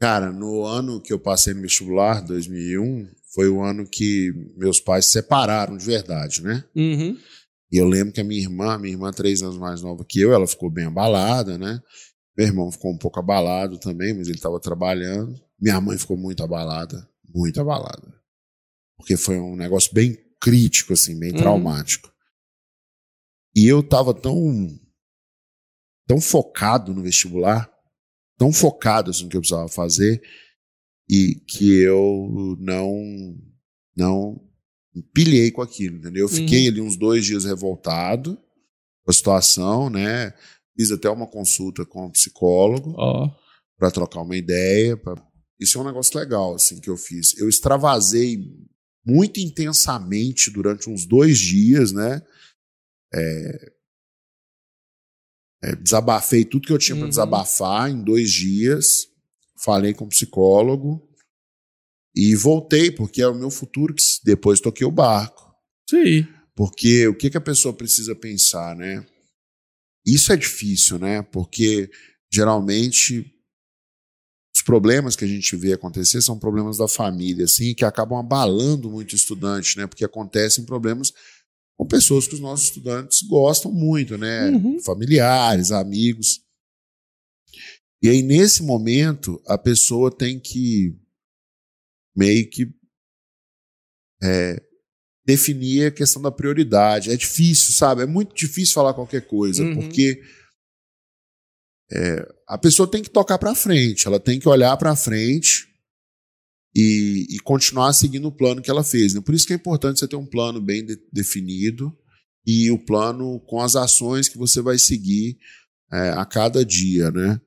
Cara, no ano que eu passei no vestibular, 2001, foi o ano que meus pais se separaram de verdade, né? Uhum. E eu lembro que a minha irmã, minha irmã três anos mais nova que eu, ela ficou bem abalada, né? Meu irmão ficou um pouco abalado também, mas ele estava trabalhando. Minha mãe ficou muito abalada, muito abalada. Porque foi um negócio bem crítico, assim, bem Uhum. traumático. E eu tava tão, tão focado no vestibular, tão focado assim, no que eu precisava fazer, e que eu não, não pilhei com aquilo, entendeu? Eu fiquei ali uns dois dias revoltado com a situação, né? Fiz até uma consulta com um psicólogo Ó. para trocar uma ideia. pra- Isso é um negócio legal, assim, que eu fiz. Eu extravasei muito intensamente durante uns dois dias, né? É, é, desabafei tudo que eu tinha para Uhum. desabafar em dois dias. Falei com o psicólogo e voltei, porque é o meu futuro que depois toquei o barco. Sim. Porque o que, que a pessoa precisa pensar, né? Isso é difícil, né? Porque geralmente os problemas que a gente vê acontecer são problemas da família, assim, que acabam abalando muito o estudante, né? Porque acontecem problemas com pessoas que os nossos estudantes gostam muito, né? Uhum. Familiares, amigos. E aí, nesse momento, a pessoa tem que meio que é, definir a questão da prioridade. É difícil, sabe? É muito difícil falar qualquer coisa, Uhum. porque é, a pessoa tem que tocar para frente, ela tem que olhar para frente e, continuar seguindo o plano que ela fez. Né? Por isso que é importante você ter um plano bem de- definido e o plano com as ações que você vai seguir é, a cada dia, né?